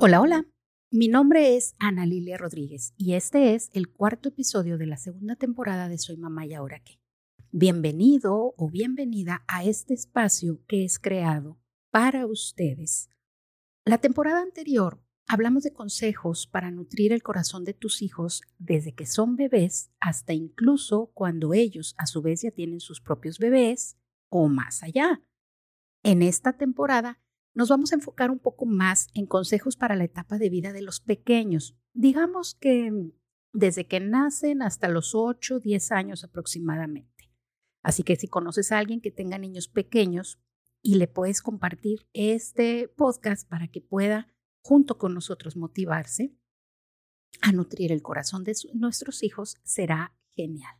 Hola, hola. Mi nombre es Ana Lilia Rodríguez y este es el cuarto episodio de la segunda temporada de Soy Mamá y Ahora qué. Bienvenido o bienvenida a este espacio que es creado para ustedes. La temporada anterior hablamos de consejos para nutrir el corazón de tus hijos desde que son bebés hasta incluso cuando ellos a su vez ya tienen sus propios bebés o más allá. En esta temporada nos vamos a enfocar un poco más en consejos para la etapa de vida de los pequeños. Digamos que desde que nacen hasta los 8, 10 años aproximadamente. Así que si conoces a alguien que tenga niños pequeños y le puedes compartir este podcast para que pueda junto con nosotros motivarse a nutrir el corazón de nuestros hijos, será genial.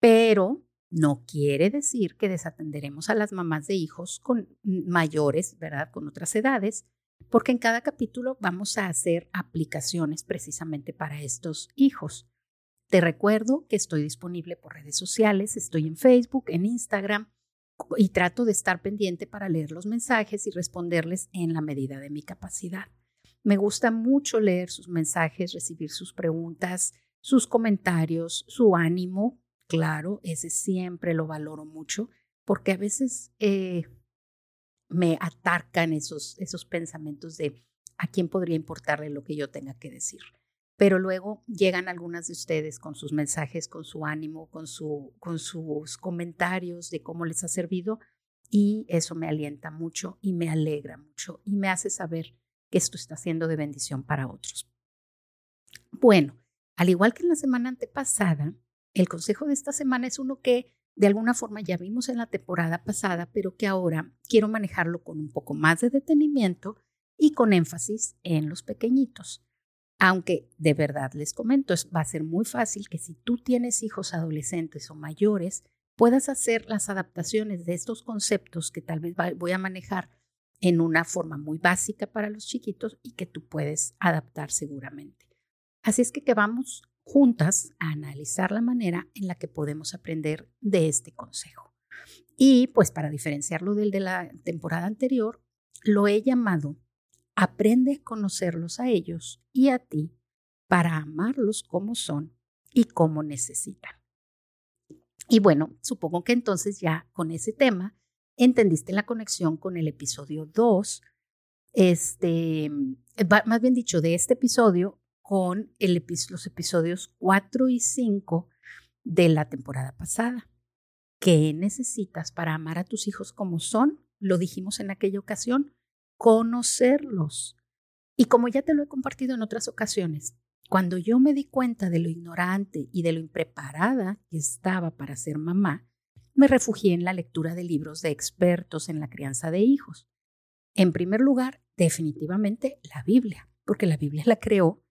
Pero no quiere decir que desatenderemos a las mamás de hijos con mayores, ¿verdad? Con otras edades, porque en cada capítulo vamos a hacer aplicaciones precisamente para estos hijos. Te recuerdo que estoy disponible por redes sociales, estoy en Facebook, en Instagram y trato de estar pendiente para leer los mensajes y responderles en la medida de mi capacidad. Me gusta mucho leer sus mensajes, recibir sus preguntas, sus comentarios, su ánimo, claro, ese siempre lo valoro mucho, porque a veces eh, me atacan esos, esos pensamientos de a quién podría importarle lo que yo tenga que decir. Pero luego llegan algunas de ustedes con sus mensajes, con su ánimo, con, su, con sus comentarios de cómo les ha servido y eso me alienta mucho y me alegra mucho y me hace saber que esto está siendo de bendición para otros. Bueno, al igual que en la semana antepasada, el consejo de esta semana es uno que de alguna forma ya vimos en la temporada pasada, pero que ahora quiero manejarlo con un poco más de detenimiento y con énfasis en los pequeñitos. Aunque de verdad les comento, va a ser muy fácil que si tú tienes hijos adolescentes o mayores, puedas hacer las adaptaciones de estos conceptos que tal vez voy a manejar en una forma muy básica para los chiquitos y que tú puedes adaptar seguramente. Así es que, que vamos juntas a analizar la manera en la que podemos aprender de este consejo. Y pues para diferenciarlo del de la temporada anterior, lo he llamado Aprende a conocerlos a ellos y a ti para amarlos como son y como necesitan. Y bueno, supongo que entonces ya con ese tema entendiste la conexión con el episodio 2, este, más bien dicho, de este episodio con los episodios 4 y 5 de la temporada pasada. ¿Qué necesitas para amar a tus hijos como son? Lo dijimos en aquella ocasión, conocerlos. Y como ya te lo he compartido en otras ocasiones, cuando yo me di cuenta de lo ignorante y de lo impreparada que estaba para ser mamá, me refugié en la lectura de libros de expertos en la crianza de hijos. En primer lugar, definitivamente la Biblia, porque la Biblia la creó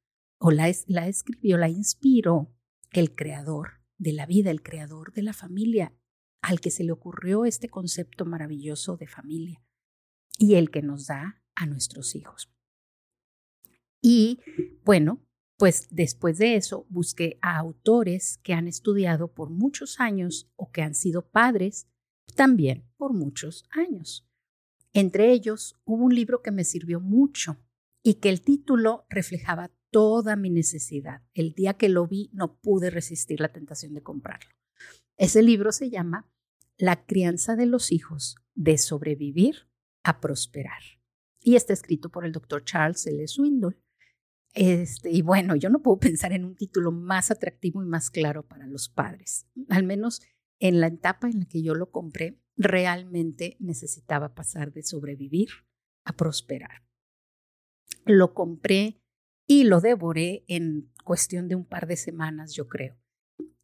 o la, escribió, la inspiró el creador de la vida, el creador de la familia, al que se le ocurrió este concepto maravilloso de familia y el que nos da a nuestros hijos. Y bueno, pues después de eso busqué a autores que han estudiado por muchos años o que han sido padres también por muchos años. Entre ellos hubo un libro que me sirvió mucho y que el título reflejaba toda mi necesidad. El día que lo vi no pude resistir la tentación de comprarlo. Ese libro se llama La crianza de los hijos, de sobrevivir a prosperar. Y está escrito por el doctor Charles L. Swindoll. Este, y bueno, yo no puedo pensar en un título más atractivo y más claro para los padres. Al menos en la etapa en la que yo lo compré, realmente necesitaba pasar de sobrevivir a prosperar. Lo compré y lo devoré en cuestión de un par de semanas, yo creo.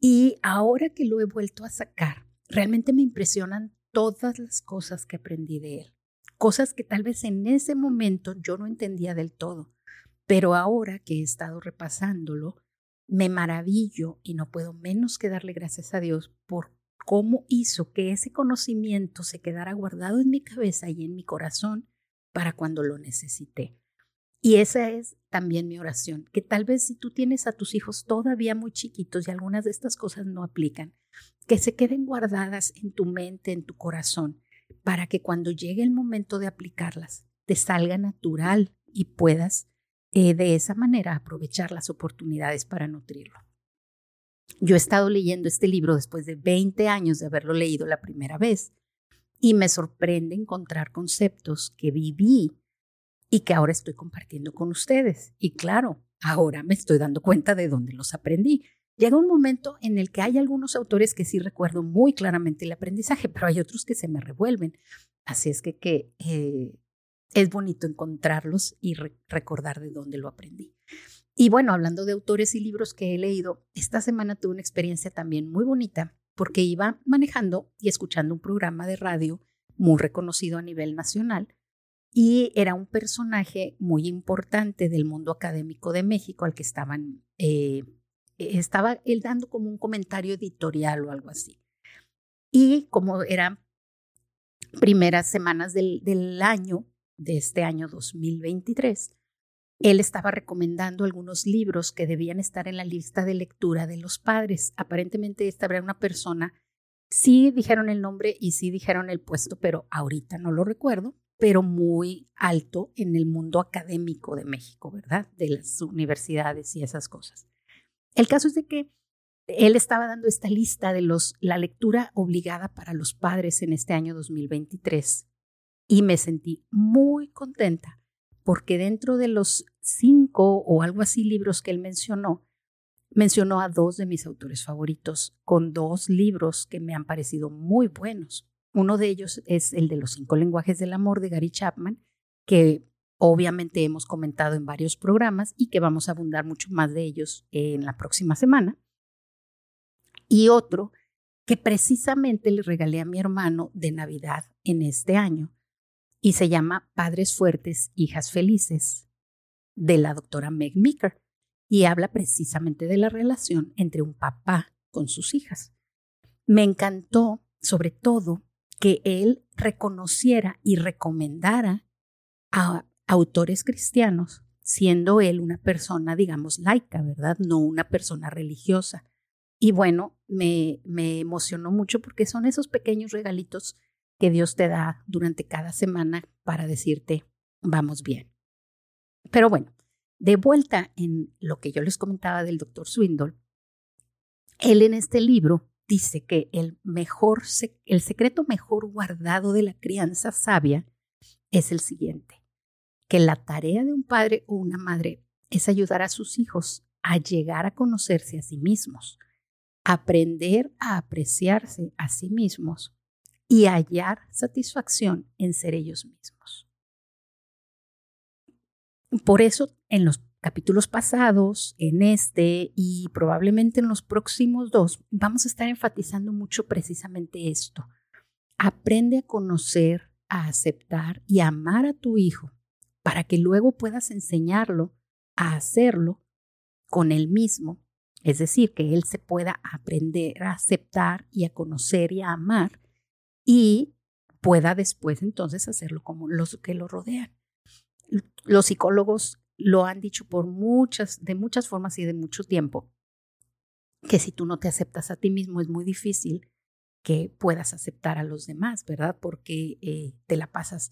Y ahora que lo he vuelto a sacar, realmente me impresionan todas las cosas que aprendí de él. Cosas que tal vez en ese momento yo no entendía del todo, pero ahora que he estado repasándolo, me maravillo y no puedo menos que darle gracias a Dios por cómo hizo que ese conocimiento se quedara guardado en mi cabeza y en mi corazón para cuando lo necesité. Y esa es también mi oración, que tal vez si tú tienes a tus hijos todavía muy chiquitos y algunas de estas cosas no aplican, que se queden guardadas en tu mente, en tu corazón, para que cuando llegue el momento de aplicarlas, te salga natural y puedas eh, de esa manera aprovechar las oportunidades para nutrirlo. Yo he estado leyendo este libro después de 20 años de haberlo leído la primera vez y me sorprende encontrar conceptos que viví y que ahora estoy compartiendo con ustedes. Y claro, ahora me estoy dando cuenta de dónde los aprendí. Llega un momento en el que hay algunos autores que sí recuerdo muy claramente el aprendizaje, pero hay otros que se me revuelven. Así es que, eh, es bonito encontrarlos y recordar de dónde lo aprendí. Y bueno, hablando de autores y libros que he leído, esta semana tuve una experiencia también muy bonita porque iba manejando y escuchando un programa de radio muy reconocido a nivel nacional y era un personaje muy importante del mundo académico de México al que estaban, eh, estaba él dando como un comentario editorial o algo así. Y como eran primeras semanas del, del año, de este año 2023, él estaba recomendando algunos libros que debían estar en la lista de lectura de los padres. Aparentemente esta era una persona, sí dijeron el nombre y sí dijeron el puesto, pero ahorita no lo recuerdo, pero muy alto en el mundo académico de México, ¿verdad? De las universidades y esas cosas. El caso es de que él estaba dando esta lista de los, la lectura obligada para los padres en este año 2023 y me sentí muy contenta porque dentro de los cinco o algo así libros que él mencionó, mencionó a dos de mis autores favoritos con dos libros que me han parecido muy buenos. Uno de ellos es el de los cinco lenguajes del amor de Gary Chapman, que obviamente hemos comentado en varios programas y que vamos a abundar mucho más de ellos en la próxima semana. Y otro que precisamente le regalé a mi hermano de Navidad en este año, y se llama Padres Fuertes, Hijas Felices, de la doctora Meg Meeker, y habla precisamente de la relación entre un papá con sus hijas. Me encantó, sobre todo, que él reconociera y recomendara a autores cristianos, siendo él una persona, digamos, laica, ¿verdad? No una persona religiosa. Y bueno, me, me emocionó mucho porque son esos pequeños regalitos que Dios te da durante cada semana para decirte, vamos bien. Pero bueno, de vuelta en lo que yo les comentaba del doctor Swindle, él en este libro dice que el mejor, el secreto mejor guardado de la crianza sabia es el siguiente, que la tarea de un padre o una madre es ayudar a sus hijos a llegar a conocerse a sí mismos, aprender a apreciarse a sí mismos y hallar satisfacción en ser ellos mismos. Por eso, en los capítulos pasados, en este y probablemente en los próximos dos, vamos a estar enfatizando mucho precisamente esto. Aprende a conocer, a aceptar y a amar a tu hijo para que luego puedas enseñarlo a hacerlo con él mismo. Es decir, que él se pueda aprender a aceptar y a conocer y a amar y pueda después entonces hacerlo como los que lo rodean. Los psicólogos lo han dicho por muchas, de muchas formas y de mucho tiempo, que si tú no te aceptas a ti mismo es muy difícil que puedas aceptar a los demás, ¿verdad? Porque eh, te la pasas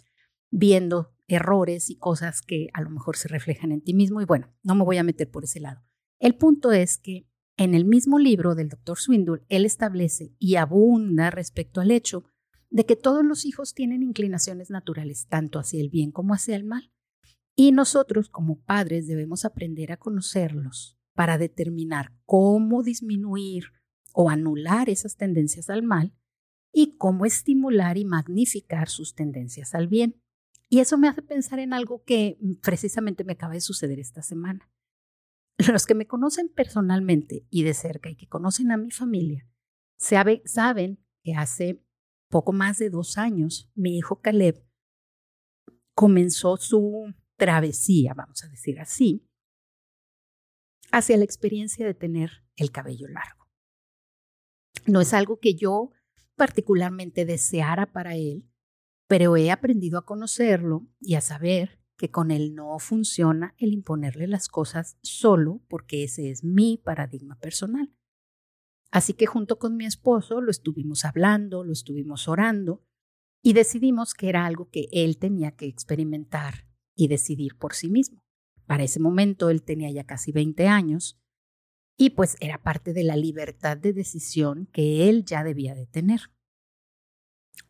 viendo errores y cosas que a lo mejor se reflejan en ti mismo y bueno, no me voy a meter por ese lado. El punto es que en el mismo libro del doctor Swindle, él establece y abunda respecto al hecho de que todos los hijos tienen inclinaciones naturales, tanto hacia el bien como hacia el mal. Y nosotros como padres debemos aprender a conocerlos para determinar cómo disminuir o anular esas tendencias al mal y cómo estimular y magnificar sus tendencias al bien. Y eso me hace pensar en algo que precisamente me acaba de suceder esta semana. Los que me conocen personalmente y de cerca y que conocen a mi familia, saben que hace poco más de dos años, mi hijo Caleb comenzó su travesía, vamos a decir así, hacia la experiencia de tener el cabello largo. No es algo que yo particularmente deseara para él, pero he aprendido a conocerlo y a saber que con él no funciona el imponerle las cosas solo porque ese es mi paradigma personal. Así que junto con mi esposo lo estuvimos hablando, lo estuvimos orando y decidimos que era algo que él tenía que experimentar y decidir por sí mismo. Para ese momento él tenía ya casi 20 años y pues era parte de la libertad de decisión que él ya debía de tener.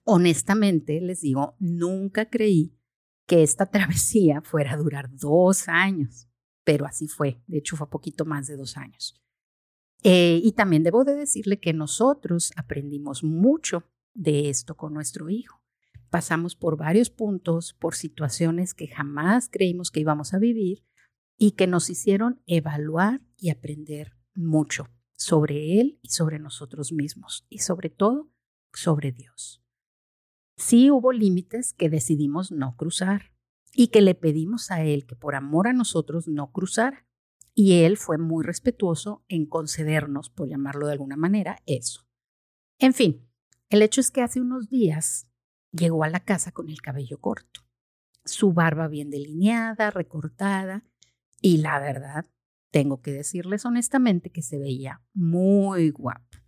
Honestamente, les digo, nunca creí que esta travesía fuera a durar dos años, pero así fue, de hecho fue poquito más de dos años. Eh, y también debo de decirle que nosotros aprendimos mucho de esto con nuestro hijo. Pasamos por varios puntos, por situaciones que jamás creímos que íbamos a vivir y que nos hicieron evaluar y aprender mucho sobre Él y sobre nosotros mismos y sobre todo sobre Dios. Sí hubo límites que decidimos no cruzar y que le pedimos a Él que por amor a nosotros no cruzara. Y Él fue muy respetuoso en concedernos, por llamarlo de alguna manera, eso. En fin, el hecho es que hace unos días llegó a la casa con el cabello corto, su barba bien delineada, recortada, y la verdad, tengo que decirles honestamente que se veía muy guapo.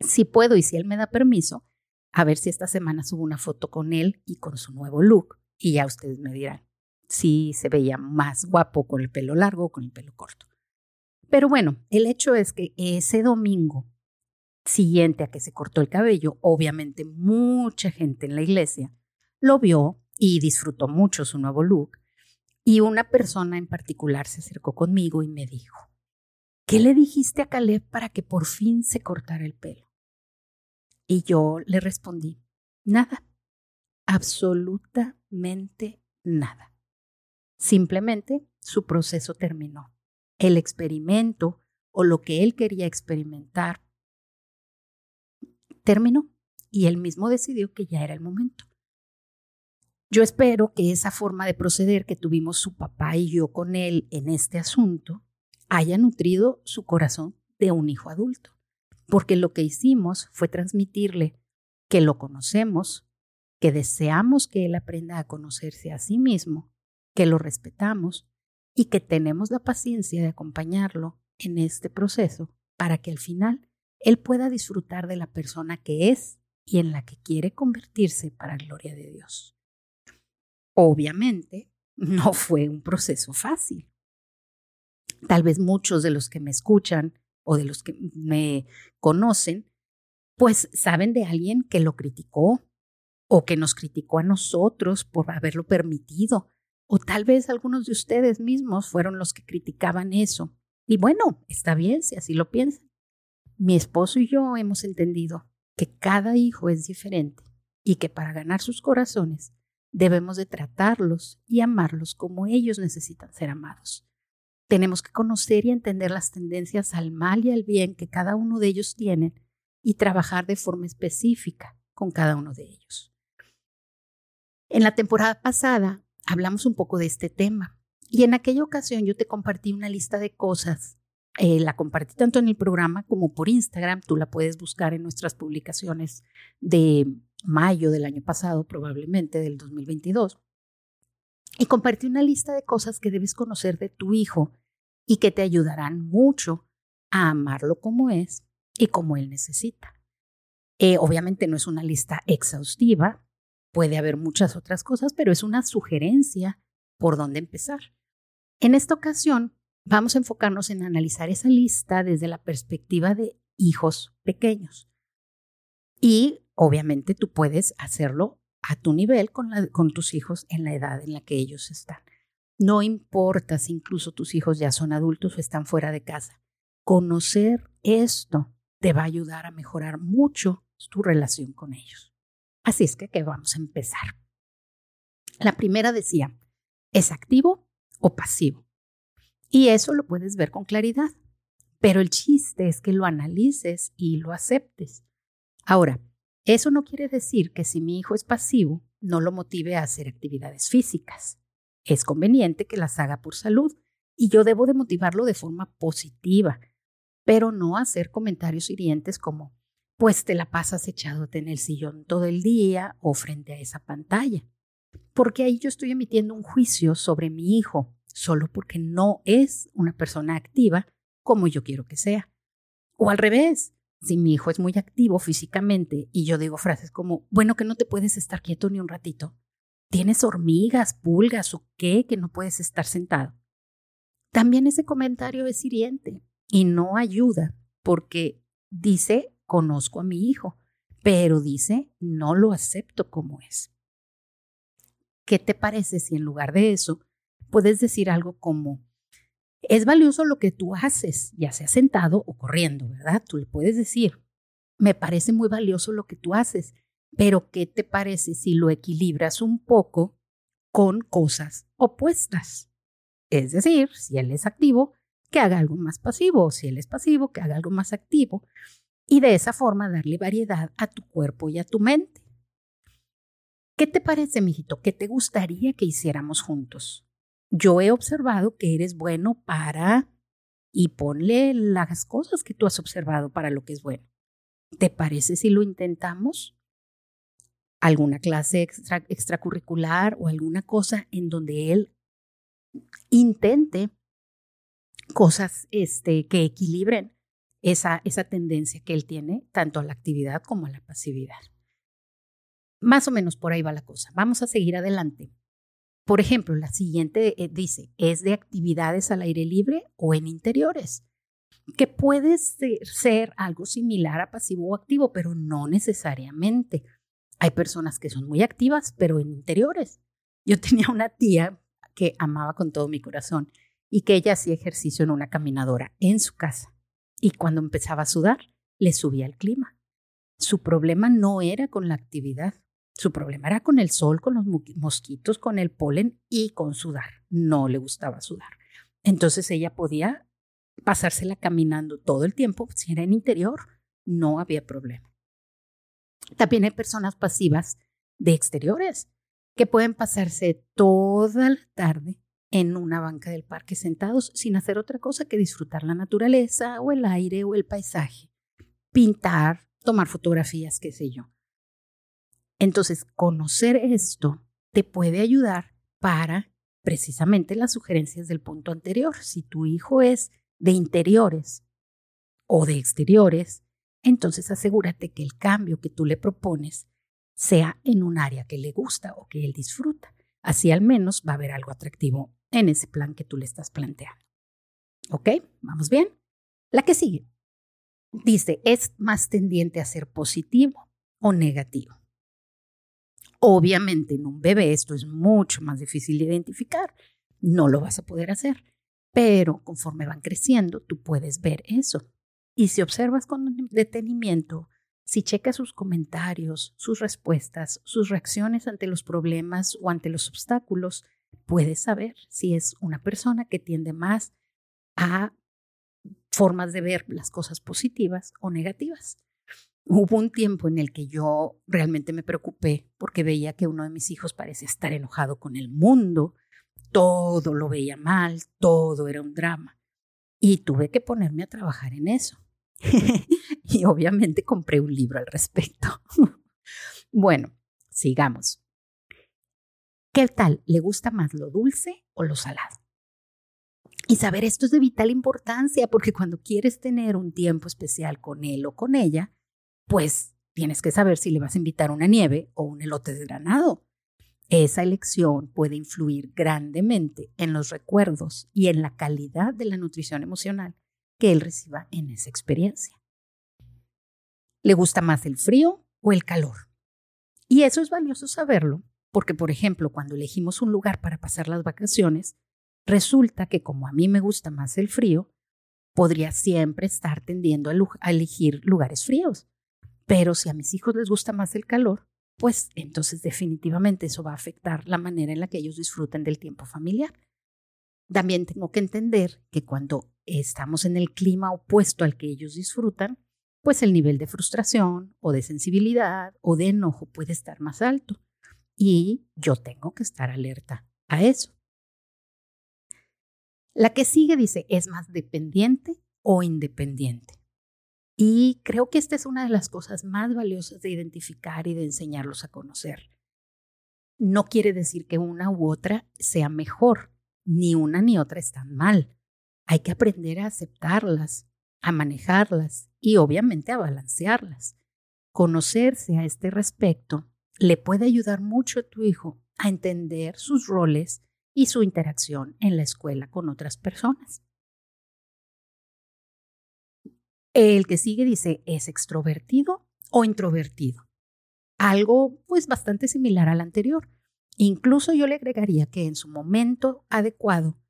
Si puedo y si él me da permiso, a ver si esta semana subo una foto con él y con su nuevo look, y ya ustedes me dirán si se veía más guapo con el pelo largo o con el pelo corto. Pero bueno, el hecho es que ese domingo siguiente a que se cortó el cabello, obviamente mucha gente en la iglesia lo vio y disfrutó mucho su nuevo look. Y una persona en particular se acercó conmigo y me dijo, ¿qué le dijiste a Caleb para que por fin se cortara el pelo? Y yo le respondí, nada, absolutamente nada. Simplemente su proceso terminó. El experimento o lo que él quería experimentar terminó y él mismo decidió que ya era el momento. Yo espero que esa forma de proceder que tuvimos su papá y yo con él en este asunto haya nutrido su corazón de un hijo adulto, porque lo que hicimos fue transmitirle que lo conocemos, que deseamos que él aprenda a conocerse a sí mismo, que lo respetamos y que tenemos la paciencia de acompañarlo en este proceso para que al final él pueda disfrutar de la persona que es y en la que quiere convertirse para gloria de Dios. Obviamente, no fue un proceso fácil. Tal vez muchos de los que me escuchan o de los que me conocen, pues saben de alguien que lo criticó o que nos criticó a nosotros por haberlo permitido, o tal vez algunos de ustedes mismos fueron los que criticaban eso. Y bueno, está bien si así lo piensan. Mi esposo y yo hemos entendido que cada hijo es diferente y que para ganar sus corazones debemos de tratarlos y amarlos como ellos necesitan ser amados. Tenemos que conocer y entender las tendencias al mal y al bien que cada uno de ellos tiene y trabajar de forma específica con cada uno de ellos. En la temporada pasada hablamos un poco de este tema y en aquella ocasión yo te compartí una lista de cosas eh, la compartí tanto en el programa como por Instagram. Tú la puedes buscar en nuestras publicaciones de mayo del año pasado, probablemente del 2022. Y compartí una lista de cosas que debes conocer de tu hijo y que te ayudarán mucho a amarlo como es y como él necesita. Eh, obviamente no es una lista exhaustiva, puede haber muchas otras cosas, pero es una sugerencia por dónde empezar. En esta ocasión vamos a enfocarnos en analizar esa lista desde la perspectiva de hijos pequeños. Y obviamente tú puedes hacerlo a tu nivel con, tus hijos en la edad en la que ellos están. No importa si incluso tus hijos ya son adultos o están fuera de casa. Conocer esto te va a ayudar a mejorar mucho tu relación con ellos. Así es que, que vamos a empezar. La primera decía, ¿es activo o pasivo? Y eso lo puedes ver con claridad. Pero el chiste es que lo analices y lo aceptes. Ahora, eso no quiere decir que si mi hijo es pasivo, no lo motive a hacer actividades físicas. Es conveniente que las haga por salud y yo debo de motivarlo de forma positiva, pero no hacer comentarios hirientes como, pues te la pasas echándote en el sillón todo el día o frente a esa pantalla, porque ahí yo estoy emitiendo un juicio sobre mi hijo solo porque no es una persona activa como yo quiero que sea. O al revés, si mi hijo es muy activo físicamente y yo digo frases como, bueno, que no te puedes estar quieto ni un ratito, ¿Tienes hormigas, pulgas o qué que no puedes estar sentado? También ese comentario es hiriente y no ayuda porque dice, conozco a mi hijo, pero dice, no lo acepto como es. ¿Qué te parece si en lugar de eso puedes decir algo como, es valioso lo que tú haces, ya sea sentado o corriendo, ¿verdad? Tú le puedes decir, me parece muy valioso lo que tú haces, pero ¿qué te parece si lo equilibras un poco con cosas opuestas? Es decir, si él es activo, que haga algo más pasivo, o si él es pasivo, que haga algo más activo, y de esa forma darle variedad a tu cuerpo y a tu mente. ¿Qué te parece, mijito? ¿Qué te gustaría que hiciéramos juntos? Yo he observado que eres bueno para y ponle las cosas que tú has observado para lo que es bueno. ¿Te parece si lo intentamos? ¿Alguna clase extracurricular o alguna cosa en donde él intente cosas este, que equilibren esa, esa tendencia que él tiene tanto a la actividad como a la pasividad. Más o menos por ahí va la cosa. Vamos a seguir adelante. Por ejemplo, la siguiente eh, dice, es de actividades al aire libre o en interiores, que puede ser algo similar a pasivo o activo, pero no necesariamente. Hay personas que son muy activas, pero en interiores. Yo tenía una tía que amaba con todo mi corazón y que ella hacía ejercicio en una caminadora en su casa. Y cuando empezaba a sudar, le subía el clima. Su problema no era con la actividad, su problema era con el sol, con los mosquitos, con el polen y con sudar. No le gustaba sudar. Entonces ella podía pasársela caminando todo el tiempo, si era en interior, no había problema. También hay personas pasivas de exteriores que pueden pasarse toda la tarde en una banca del parque sentados sin hacer otra cosa que disfrutar la naturaleza o el aire o el paisaje, pintar, tomar fotografías, qué sé yo. Entonces, conocer esto te puede ayudar para precisamente las sugerencias del punto anterior. Si tu hijo es de interiores o de exteriores, entonces asegúrate que el cambio que tú le propones sea en un área que le gusta o que él disfruta. Así al menos va a haber algo atractivo en ese plan que tú le estás planteando. ¿Ok? ¿Vamos bien? La que sigue. Dice, es más tendiente a ser positivo o negativo. Obviamente en un bebé esto es mucho más difícil de identificar. No lo vas a poder hacer. Pero conforme van creciendo, tú puedes ver eso. Y si observas con detenimiento, si checas sus comentarios, sus respuestas, sus reacciones ante los problemas o ante los obstáculos, puedes saber si es una persona que tiende más a formas de ver las cosas positivas o negativas. Hubo un tiempo en el que yo realmente me preocupé porque veía que uno de mis hijos parecía estar enojado con el mundo, todo lo veía mal, todo era un drama. Y tuve que ponerme a trabajar en eso. y obviamente compré un libro al respecto. bueno, sigamos. ¿Qué tal? ¿Le gusta más lo dulce o lo salado? Y saber esto es de vital importancia porque cuando quieres tener un tiempo especial con él o con ella, pues tienes que saber si le vas a invitar una nieve o un elote desgranado. Esa elección puede influir grandemente en los recuerdos y en la calidad de la nutrición emocional que él reciba en esa experiencia. ¿Le gusta más el frío o el calor? Y eso es valioso saberlo porque, por ejemplo, cuando elegimos un lugar para pasar las vacaciones, resulta que como a mí me gusta más el frío, podría siempre estar tendiendo a, elegir lugares fríos. Pero si a mis hijos les gusta más el calor, pues entonces definitivamente eso va a afectar la manera en la que ellos disfruten del tiempo familiar. También tengo que entender que cuando estamos en el clima opuesto al que ellos disfrutan, pues el nivel de frustración o de sensibilidad o de enojo puede estar más alto y yo tengo que estar alerta a eso. La que sigue dice, ¿es más dependiente o independiente? Y creo que esta es una de las cosas más valiosas de identificar y de enseñarlos a conocer. No quiere decir que una u otra sea mejor, ni una ni otra están mal. Hay que aprender a aceptarlas, a manejarlas y obviamente a balancearlas. Conocerse a este respecto le puede ayudar mucho a tu hijo a entender sus roles y su interacción en la escuela con otras personas. El que sigue dice, ¿es extrovertido o introvertido? Algo pues bastante similar al anterior. Incluso yo le agregaría que en su momento adecuado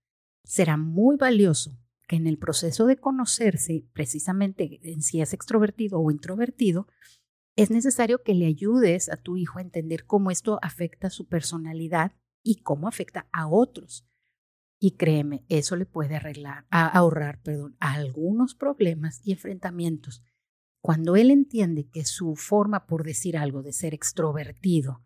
será muy valioso que en el proceso de conocerse precisamente en si es extrovertido o introvertido, es necesario que le ayudes a tu hijo a entender cómo esto afecta su personalidad y cómo afecta a otros. Y créeme, eso le puede arreglar, ahorrar, perdón, algunos problemas y enfrentamientos. Cuando él entiende que su forma, por decir algo, de ser extrovertido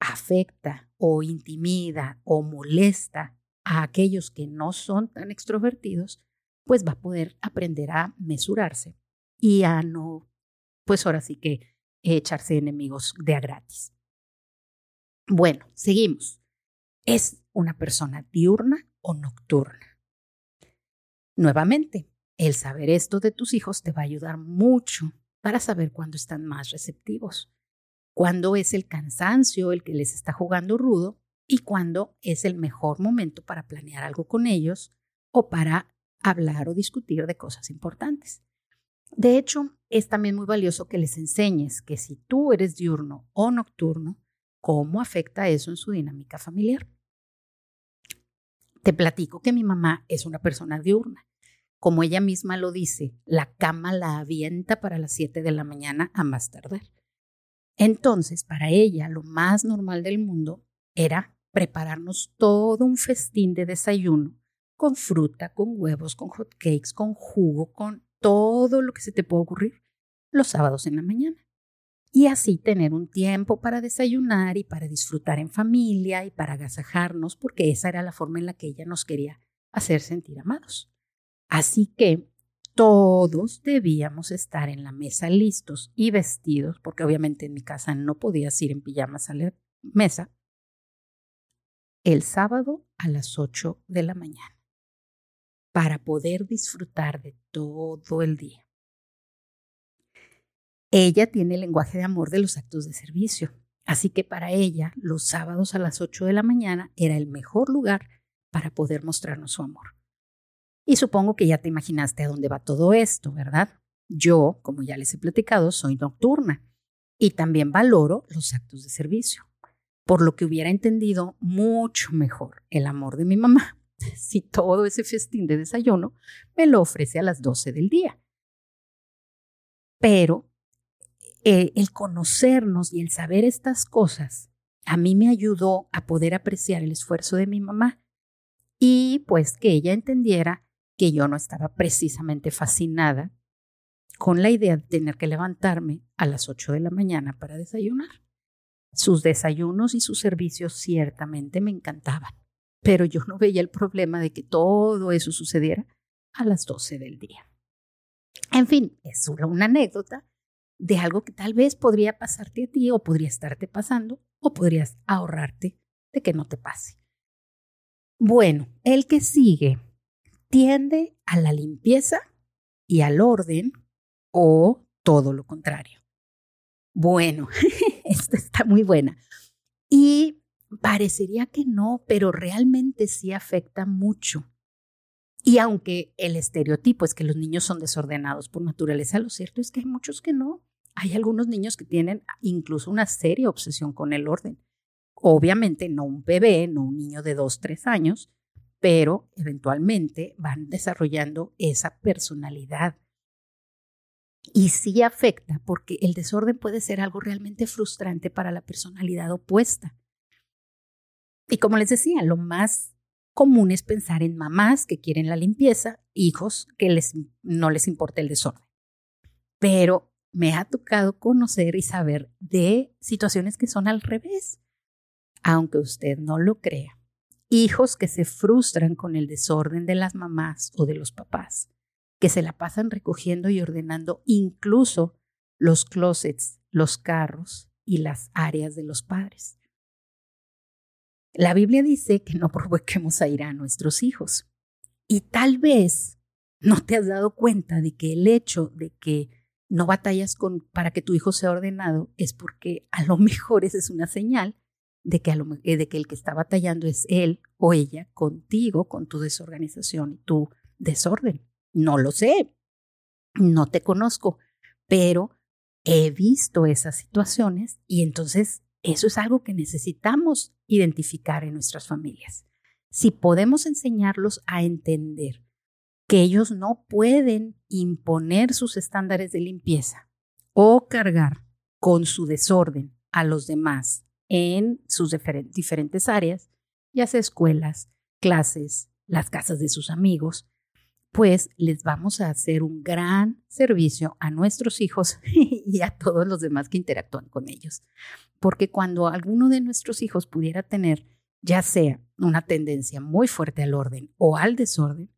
afecta o intimida o molesta a aquellos que no son tan extrovertidos, pues va a poder aprender a mesurarse y a no, pues ahora sí que echarse enemigos de a gratis. Bueno, seguimos. ¿Es una persona diurna nocturna? Nuevamente, el saber esto de tus hijos te va a ayudar mucho para saber cuándo están más receptivos, cuándo es el cansancio el que les está jugando rudo y cuándo es el mejor momento para planear algo con ellos o para hablar o discutir de cosas importantes. De hecho, es también muy valioso que les enseñes que si tú eres diurno o nocturno, cómo afecta eso en su dinámica familiar. Te platico que mi mamá es una persona diurna. Como ella misma lo dice, la cama la avienta para las 7 de la mañana a más tardar. Entonces, para ella, lo más normal del mundo era prepararnos todo un festín de desayuno con fruta, con huevos, con hot cakes, con jugo, con todo lo que se te pueda ocurrir los sábados en la mañana. Y así tener un tiempo para desayunar y para disfrutar en familia y para agasajarnos, porque esa era la forma en la que ella nos quería hacer sentir amados. Así que todos debíamos estar en la mesa listos y vestidos, porque obviamente en mi casa no podías ir en pijamas a la mesa, el sábado a las 8 de la mañana para poder disfrutar de todo el día. Ella tiene el lenguaje de amor de los actos de servicio, así que para ella los sábados a las 8 de la mañana era el mejor lugar para poder mostrarnos su amor. Y supongo que ya te imaginaste a dónde va todo esto, ¿verdad? Yo, como ya les he platicado, soy nocturna y también valoro los actos de servicio por lo que hubiera entendido mucho mejor el amor de mi mamá si todo ese festín de desayuno me lo ofrece a las 12 del día. Pero eh, el conocernos y el saber estas cosas a mí me ayudó a poder apreciar el esfuerzo de mi mamá y pues que ella entendiera que yo no estaba precisamente fascinada con la idea de tener que levantarme a las 8 de la mañana para desayunar. Sus desayunos y sus servicios ciertamente me encantaban, pero yo no veía el problema de que todo eso sucediera a las 12 del día. En fin, es solo una anécdota de algo que tal vez podría pasarte a ti o podría estarte pasando o podrías ahorrarte de que no te pase. Bueno, el que sigue tiende a la limpieza y al orden o todo lo contrario. Bueno, esta está muy buena. Y parecería que no, pero realmente sí afecta mucho. Y aunque el estereotipo es que los niños son desordenados por naturaleza, lo cierto es que hay muchos que no. Hay algunos niños que tienen incluso una seria obsesión con el orden. Obviamente no un bebé, no un niño de dos, tres años, pero eventualmente van desarrollando esa personalidad y sí afecta porque el desorden puede ser algo realmente frustrante para la personalidad opuesta. Y como les decía, lo más común es pensar en mamás que quieren la limpieza, hijos que les, no les importa el desorden. Pero me ha tocado conocer y saber de situaciones que son al revés, aunque usted no lo crea. Hijos que se frustran con el desorden de las mamás o de los papás que se la pasan recogiendo y ordenando incluso los closets, los carros y las áreas de los padres. La Biblia dice que no provoquemos a ir a nuestros hijos. Y tal vez no te has dado cuenta de que el hecho de que no batallas con, para que tu hijo sea ordenado, es porque a lo mejor esa es una señal de que, eh, de que el que está batallando es él o ella contigo, con tu desorganización y tu desorden. No lo sé, no te conozco, pero he visto esas situaciones y entonces eso es algo que necesitamos identificar en nuestras familias. Si podemos enseñarlos a entender que ellos no pueden imponer sus estándares de limpieza o cargar con su desorden a los demás en sus diferentes áreas, ya sea escuelas, clases, las casas de sus amigos, pues les vamos a hacer un gran servicio a nuestros hijos y a todos los demás que interactúan con ellos. Porque cuando alguno de nuestros hijos pudiera tener ya sea una tendencia muy fuerte al orden o al desorden,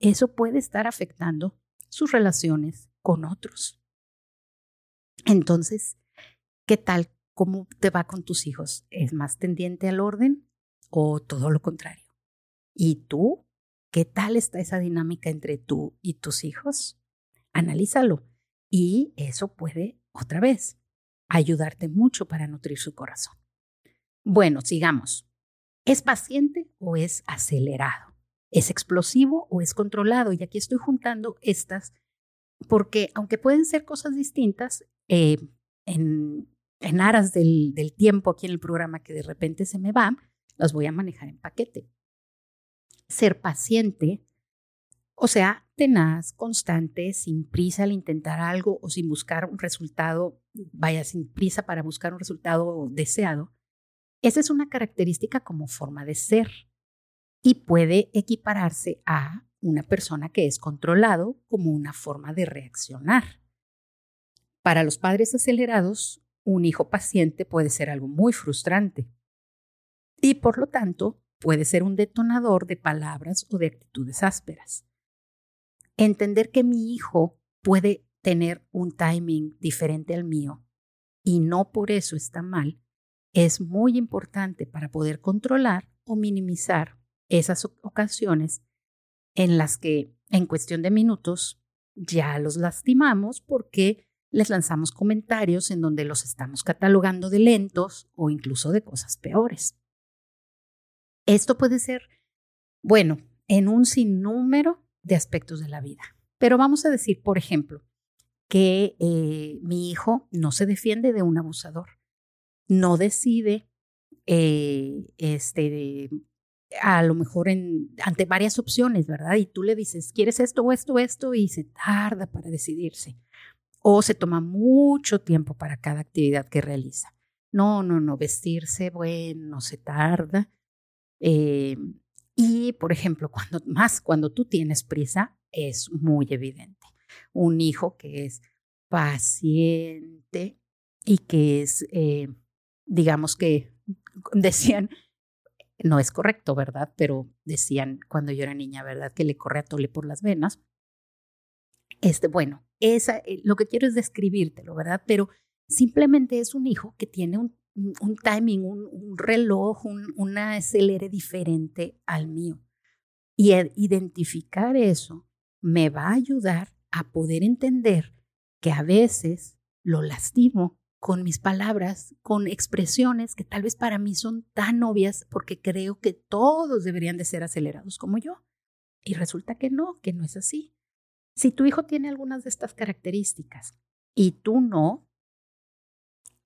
eso puede estar afectando sus relaciones con otros. Entonces, ¿qué tal? ¿Cómo te va con tus hijos? ¿Es más tendiente al orden o todo lo contrario? ¿Y tú? ¿Qué tal está esa dinámica entre tú y tus hijos? Analízalo y eso puede, otra vez, ayudarte mucho para nutrir su corazón. Bueno, sigamos. ¿Es paciente o es acelerado? ¿Es explosivo o es controlado? Y aquí estoy juntando estas porque aunque pueden ser cosas distintas, eh, en, en, aras del, del tiempo aquí en el programa que de repente se me va, las voy a manejar en paquete. Ser paciente, o sea, tenaz, constante, sin prisa al intentar algo o sin buscar un resultado, vaya, sin prisa para buscar un resultado deseado, esa es una característica como forma de ser y puede equipararse a una persona que es controlado como una forma de reaccionar. Para los padres acelerados, un hijo paciente puede ser algo muy frustrante y por lo tanto puede ser un detonador de palabras o de actitudes ásperas. Entender que mi hijo puede tener un timing diferente al mío y no por eso está mal, es muy importante para poder controlar o minimizar esas ocasiones en las que en cuestión de minutos ya los lastimamos porque les lanzamos comentarios en donde los estamos catalogando de lentos o incluso de cosas peores. Esto puede ser, bueno, en un sinnúmero de aspectos de la vida. Pero vamos a decir, por ejemplo, que eh, mi hijo no se defiende de un abusador, no decide eh, este, a lo mejor en, ante varias opciones, ¿verdad? Y tú le dices, ¿quieres esto o esto o esto? Y se tarda para decidirse. O se toma mucho tiempo para cada actividad que realiza. No, no, no, vestirse, bueno, se tarda. Eh, y, por ejemplo, cuando más cuando tú tienes prisa, es muy evidente. Un hijo que es paciente y que es, eh, digamos que decían, no es correcto, ¿verdad? Pero decían cuando yo era niña, ¿verdad? Que le corre a tole por las venas. Este, bueno, esa, eh, lo que quiero es describírtelo, ¿verdad? Pero simplemente es un hijo que tiene un, un timing, un, reloj, un, una acelere diferente al mío. Y identificar eso me va a ayudar a poder entender que a veces lo lastimo con mis palabras, con expresiones que tal vez para mí son tan obvias porque creo que todos deberían de ser acelerados como yo. Y resulta que no, que no es así. Si tu hijo tiene algunas de estas características y tú no,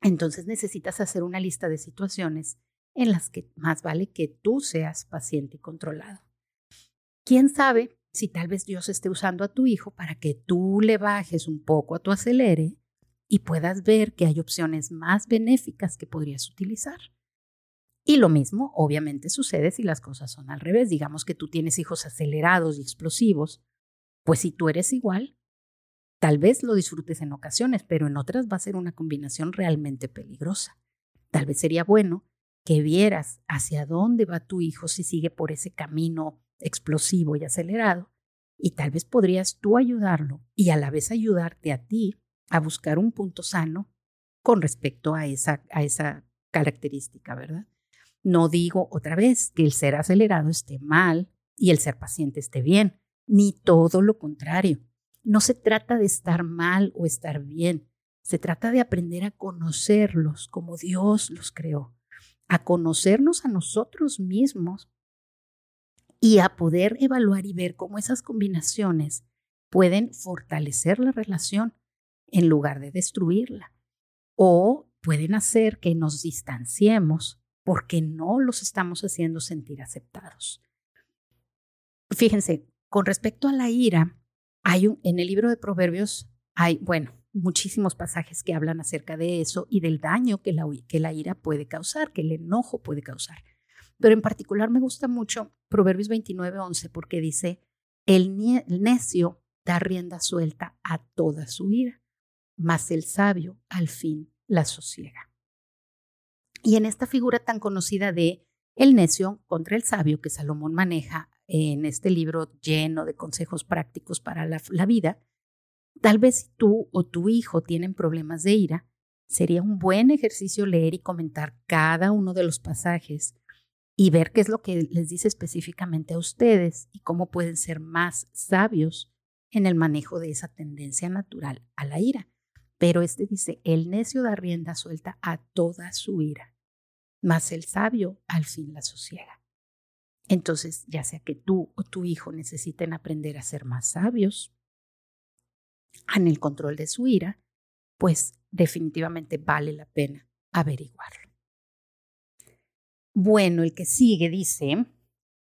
entonces necesitas hacer una lista de situaciones en las que más vale que tú seas paciente y controlado. ¿Quién sabe si tal vez Dios esté usando a tu hijo para que tú le bajes un poco a tu acelere y puedas ver que hay opciones más benéficas que podrías utilizar. Y lo mismo obviamente sucede si las cosas son al revés. Digamos que tú tienes hijos acelerados y explosivos, pues si tú eres igual, tal vez lo disfrutes en ocasiones, pero en otras va a ser una combinación realmente peligrosa. Tal vez sería bueno que vieras hacia dónde va tu hijo si sigue por ese camino explosivo y acelerado, y tal vez podrías tú ayudarlo y a la vez ayudarte a ti a buscar un punto sano con respecto a esa, a esa característica, ¿verdad? No digo otra vez que el ser acelerado esté mal y el ser paciente esté bien, ni todo lo contrario. No se trata de estar mal o estar bien, se trata de aprender a conocerlos como Dios los creó, a conocernos a nosotros mismos y a poder evaluar y ver cómo esas combinaciones pueden fortalecer la relación en lugar de destruirla o pueden hacer que nos distanciemos porque no los estamos haciendo sentir aceptados. Fíjense, con respecto a la ira, hay en el libro de Proverbios hay, bueno, muchísimos pasajes que hablan acerca de eso y del daño que la, que la ira puede causar, que el enojo puede causar. Pero en particular me gusta mucho Proverbios 29, 11 porque dice, el, necio da rienda suelta a toda su ira, mas el sabio al fin la sosiega. Y en esta figura tan conocida de el necio contra el sabio que Salomón maneja en este libro lleno de consejos prácticos para la, la vida, tal vez tú o tu hijo tienen problemas de ira, sería un buen ejercicio leer y comentar cada uno de los pasajes y ver qué es lo que les dice específicamente a ustedes y cómo pueden ser más sabios en el manejo de esa tendencia natural a la ira. Pero este dice, el necio da rienda suelta a toda su ira, mas el sabio al fin la sosiega. Entonces, ya sea que tú o tu hijo necesiten aprender a ser más sabios en el control de su ira, pues definitivamente vale la pena averiguarlo. Bueno, el que sigue dice,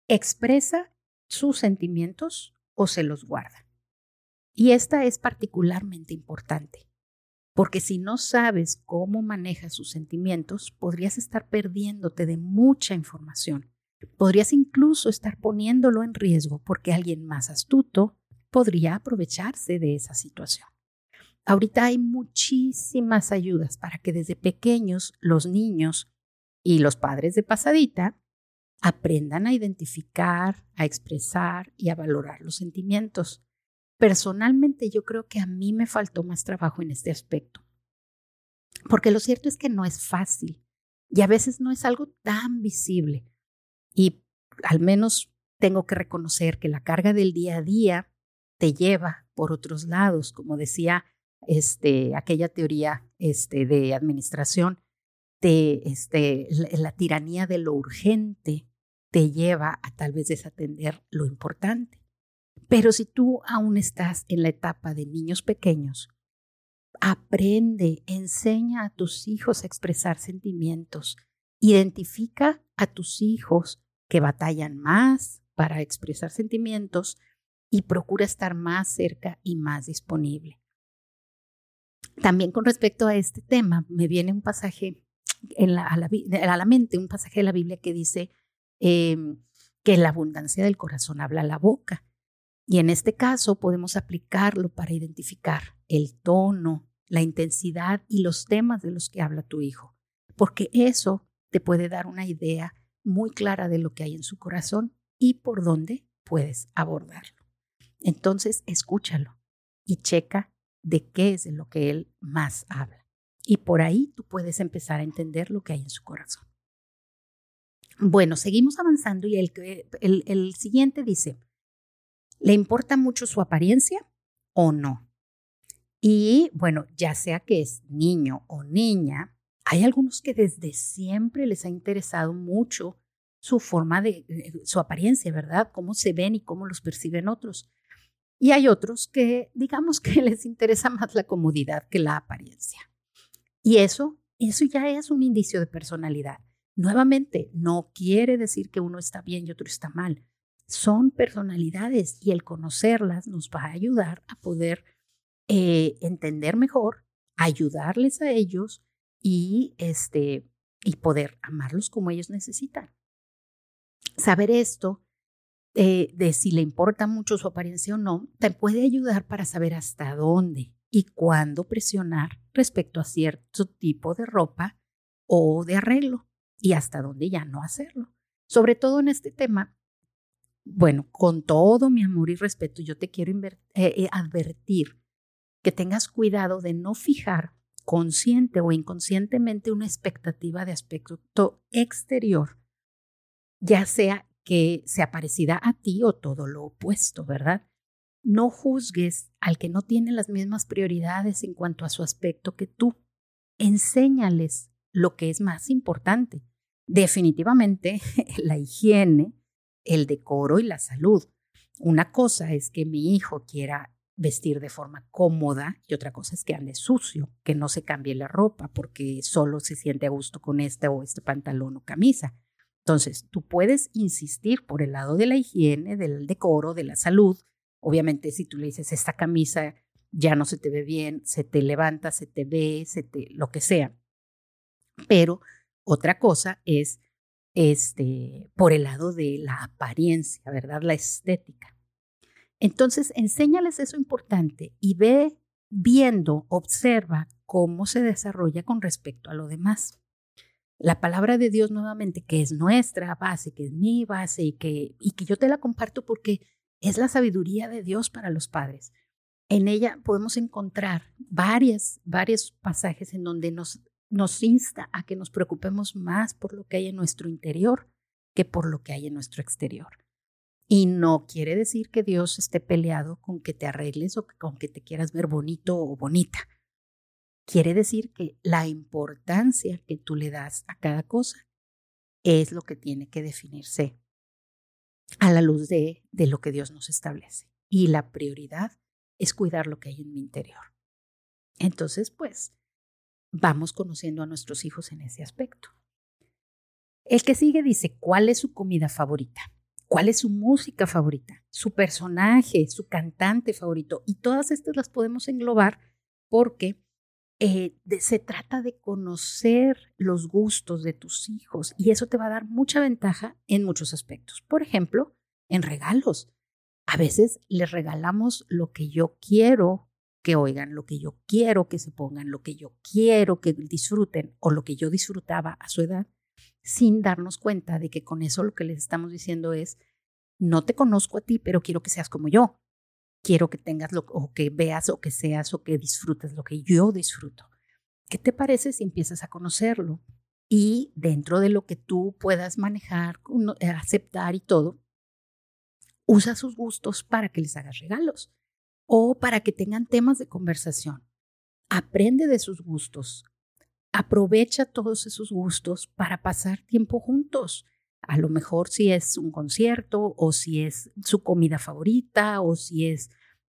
expresa sus sentimientos o se los guarda. Y esta es particularmente importante, porque si no sabes cómo manejas sus sentimientos, podrías estar perdiéndote de mucha información. Podrías incluso estar poniéndolo en riesgo porque alguien más astuto podría aprovecharse de esa situación. Ahorita hay muchísimas ayudas para que desde pequeños los niños y los padres de pasadita aprendan a identificar, a expresar y a valorar los sentimientos. Personalmente yo creo que a mí me faltó más trabajo en este aspecto, porque lo cierto es que no es fácil y a veces no es algo tan visible. Y al menos tengo que reconocer que la carga del día a día te lleva por otros lados, como decía este, aquella teoría este, de administración, te, este, la, tiranía de lo urgente te lleva a tal vez desatender lo importante. Pero si tú aún estás en la etapa de niños pequeños, aprende, enseña a tus hijos a expresar sentimientos, identifica a tus hijos que batallan más para expresar sentimientos y procura estar más cerca y más disponible. También con respecto a este tema, me viene un pasaje en la, a, la, mente un pasaje de la Biblia que dice em, que la abundancia del corazón habla la boca. Y en este caso podemos aplicarlo para identificar el tono, la intensidad y los temas de los que habla tu hijo, porque eso te puede dar una idea muy clara de lo que hay en su corazón y por dónde puedes abordarlo. Entonces, escúchalo y checa de qué es de lo que él más habla. Y por ahí tú puedes empezar a entender lo que hay en su corazón. Bueno, seguimos avanzando y el, el, el siguiente dice, ¿le importa mucho su apariencia o no? Y bueno, ya sea que es niño o niña, hay algunos que desde siempre les ha interesado mucho su forma de, eh, su apariencia, ¿verdad? Cómo se ven y cómo los perciben otros. Y hay otros que, digamos que les interesa más la comodidad que la apariencia. Y eso, eso ya es un indicio de personalidad. Nuevamente, no quiere decir que uno está bien y otro está mal. Son personalidades y el conocerlas nos va a ayudar a poder eh, entender mejor, ayudarles a ellos y, este, y poder amarlos como ellos necesitan. Saber esto eh, de si le importa mucho su apariencia o no, te puede ayudar para saber hasta dónde y cuándo presionar respecto a cierto tipo de ropa o de arreglo y hasta dónde ya no hacerlo. Sobre todo en este tema, bueno, con todo mi amor y respeto, yo te quiero eh, eh, advertir que tengas cuidado de no fijar consciente o inconscientemente una expectativa de aspecto exterior, ya sea que sea parecida a ti o todo lo opuesto, ¿verdad? no juzgues al que no tiene las mismas prioridades en cuanto a su aspecto que tú. Enséñales lo que es más importante. Definitivamente la higiene, el decoro y la salud. Una cosa es que mi hijo quiera vestir de forma cómoda y otra cosa es que ande sucio, que no se cambie la ropa porque solo se siente a gusto con este o este pantalón o camisa. Entonces, tú puedes insistir por el lado de la higiene, del decoro, de la salud. Obviamente, si tú le dices, esta camisa ya no se te ve bien, se te levanta, se te ve, se te, lo que sea. Pero otra cosa es este, por el lado de la apariencia, ¿verdad? La estética. Entonces, enséñales eso importante y ve viendo, observa cómo se desarrolla con respecto a lo demás. La palabra de Dios nuevamente, que es nuestra base, que es mi base y que, y que yo te la comparto porque es la sabiduría de Dios para los padres. En ella podemos encontrar varias, varios pasajes en donde nos, nos insta a que nos preocupemos más por lo que hay en nuestro interior que por lo que hay en nuestro exterior. Y no quiere decir que Dios esté peleado con que te arregles o con que te quieras ver bonito o bonita. Quiere decir que la importancia que tú le das a cada cosa es lo que tiene que definirse a la luz de, de lo que Dios nos establece. Y la prioridad es cuidar lo que hay en mi interior. Entonces, pues, vamos conociendo a nuestros hijos en ese aspecto. El que sigue dice, ¿cuál es su comida favorita? cuál es su música favorita, su personaje, su cantante favorito. Y todas estas las podemos englobar porque eh, se trata de conocer los gustos de tus hijos y eso te va a dar mucha ventaja en muchos aspectos. Por ejemplo, en regalos. A veces les regalamos lo que yo quiero que oigan, lo que yo quiero que se pongan, lo que yo quiero que disfruten o lo que yo disfrutaba a su edad sin darnos cuenta de que con eso lo que les estamos diciendo es, no te conozco a ti, pero quiero que seas como yo. Quiero que tengas lo o que veas o que seas o que disfrutes lo que yo disfruto. ¿Qué te parece si empiezas a conocerlo? Y dentro de lo que tú puedas manejar, eh, aceptar y todo, usa sus gustos para que les hagas regalos o para que tengan temas de conversación. Aprende de sus gustos, aprovecha todos esos gustos para pasar tiempo juntos. A lo mejor si es un concierto o si es su comida favorita o si es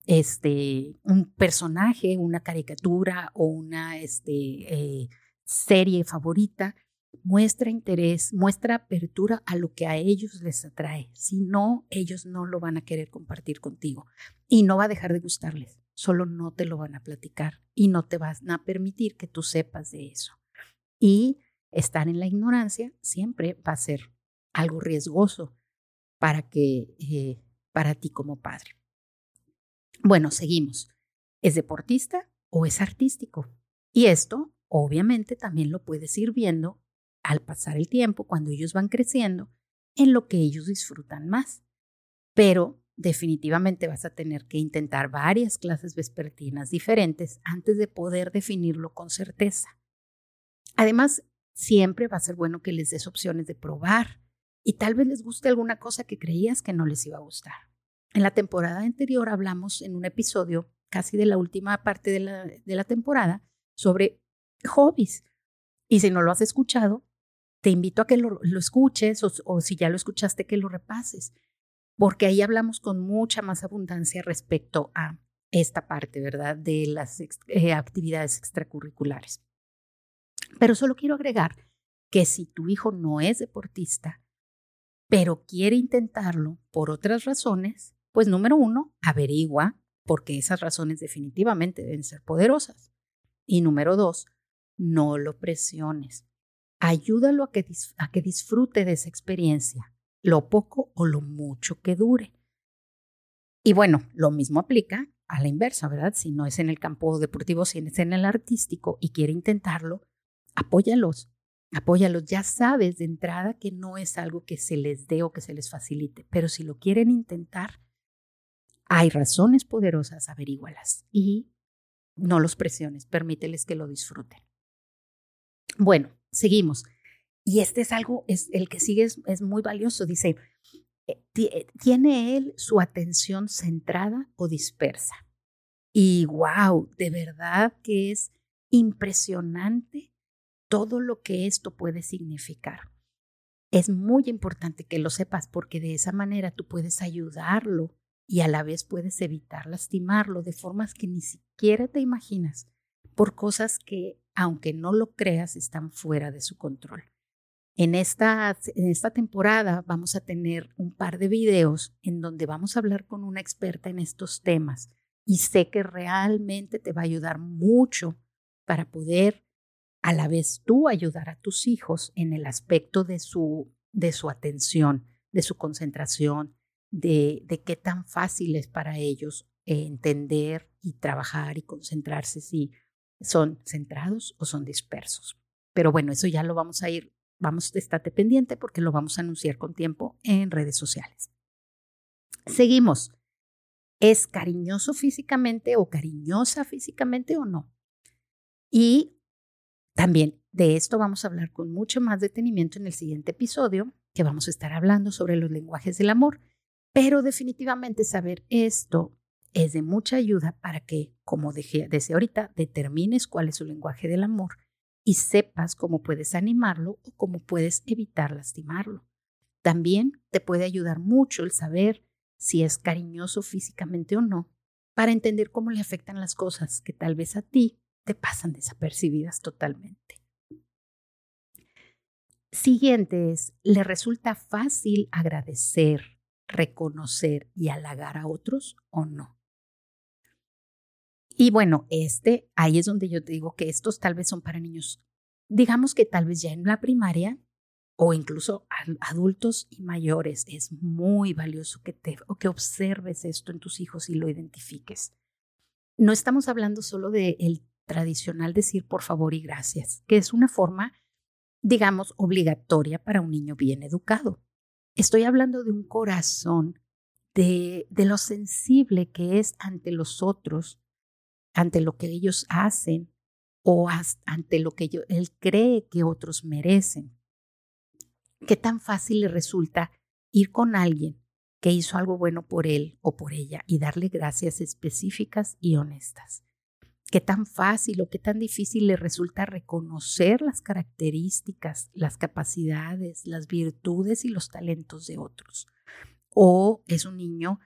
este un personaje, una caricatura o una este, eh, serie favorita, muestra interés, muestra apertura a lo que a ellos les atrae. Si no, ellos no lo van a querer compartir contigo y no va a dejar de gustarles solo no te lo van a platicar y no te van a permitir que tú sepas de eso. Y estar en la ignorancia siempre va a ser algo riesgoso para que eh, para ti como padre. Bueno, seguimos. ¿Es deportista o es artístico? Y esto, obviamente, también lo puedes ir viendo al pasar el tiempo, cuando ellos van creciendo, en lo que ellos disfrutan más. Pero definitivamente vas a tener que intentar varias clases vespertinas diferentes antes de poder definirlo con certeza. Además, siempre va a ser bueno que les des opciones de probar y tal vez les guste alguna cosa que creías que no les iba a gustar. En la temporada anterior hablamos en un episodio, casi de la última parte de la, temporada, sobre hobbies. Y si no lo has escuchado, te invito a que lo, escuches o si ya lo escuchaste, que lo repases porque ahí hablamos con mucha más abundancia respecto a esta parte, ¿verdad? De las eh, actividades extracurriculares. Pero solo quiero agregar que si tu hijo no es deportista, pero quiere intentarlo por otras razones, pues número uno, averigua, porque esas razones definitivamente deben ser poderosas. Y número dos, no lo presiones. Ayúdalo a que, disfrute de esa experiencia lo poco o lo mucho que dure. Y bueno, lo mismo aplica a la inversa, ¿verdad? Si no es en el campo deportivo, si es en el artístico y quiere intentarlo, apóyalos, apóyalos. Ya sabes de entrada que no es algo que se les dé o que se les facilite, pero si lo quieren intentar, hay razones poderosas, averígualas y no los presiones, permíteles que lo disfruten. Bueno, seguimos. Y este es algo, es, el que sigue es, muy valioso. Dice, eh, eh, ¿tiene él su atención centrada o dispersa? Y wow, de verdad que es impresionante todo lo que esto puede significar. Es muy importante que lo sepas porque de esa manera tú puedes ayudarlo y a la vez puedes evitar lastimarlo de formas que ni siquiera te imaginas por cosas que, aunque no lo creas, están fuera de su control. En esta, en esta temporada vamos a tener un par de videos en donde vamos a hablar con una experta en estos temas y sé que realmente te va a ayudar mucho para poder a la vez tú ayudar a tus hijos en el aspecto de su, de su atención, de su concentración, de, de qué tan fácil es para ellos entender y trabajar y concentrarse si son centrados o son dispersos. Pero bueno, eso ya lo vamos a ir, vamos, estate pendiente porque lo vamos a anunciar con tiempo en redes sociales. Seguimos. ¿Es cariñoso físicamente o cariñosa físicamente o no? Y también de esto vamos a hablar con mucho más detenimiento en el siguiente episodio, que vamos a estar hablando sobre los lenguajes del amor. Pero definitivamente saber esto es de mucha ayuda para que, como dije desde ahorita, determines cuál es su lenguaje del amor y sepas cómo puedes animarlo o cómo puedes evitar lastimarlo. También te puede ayudar mucho el saber si es cariñoso físicamente o no, para entender cómo le afectan las cosas que tal vez a ti te pasan desapercibidas totalmente. Siguiente es, ¿le resulta fácil agradecer, reconocer y halagar a otros o no? Y bueno, este, ahí es donde yo te digo que estos tal vez son para niños, digamos que tal vez ya en la primaria o incluso adultos y mayores. Es muy valioso que, te, o que observes esto en tus hijos y lo identifiques. No estamos hablando solo del el tradicional decir por favor y gracias, que es una forma, digamos, obligatoria para un niño bien educado. Estoy hablando de un corazón, de, de lo sensible que es ante los otros, ante lo que ellos hacen o ante lo que él cree que otros merecen. ¿Qué tan fácil le resulta ir con alguien que hizo algo bueno por él o por ella y darle gracias específicas y honestas? qué tan fácil o qué tan difícil le resulta reconocer las características, las capacidades, las virtudes y los talentos de otros. O es un niño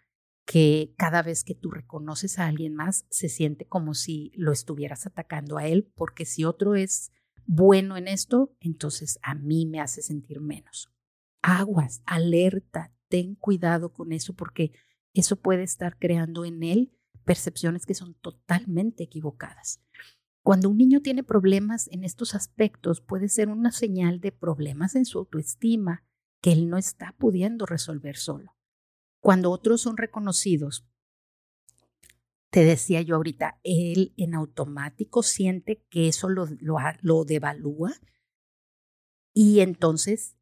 que cada vez que tú reconoces a alguien más se siente como si lo estuvieras atacando a él, porque si otro es bueno en esto, entonces a mí me hace sentir menos. Aguas, alerta, ten cuidado con eso porque eso puede estar creando en él percepciones que son totalmente equivocadas. Cuando un niño tiene problemas en estos aspectos, puede ser una señal de problemas en su autoestima que él no está pudiendo resolver solo. Cuando otros son reconocidos, te decía yo ahorita, él en automático siente que eso lo, lo, devalúa y entonces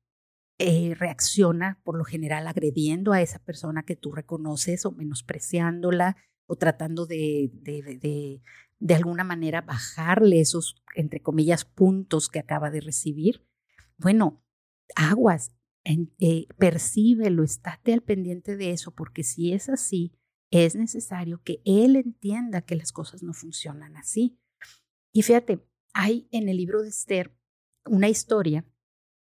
eh, reacciona por lo general agrediendo a esa persona que tú reconoces o menospreciándola, o tratando de, de, de, alguna manera bajarle esos, entre comillas, puntos que acaba de recibir. Bueno, aguas, eh, percíbelo, estate al pendiente de eso, porque si es así, es necesario que él entienda que las cosas no funcionan así. Y fíjate, hay en el libro de Esther una historia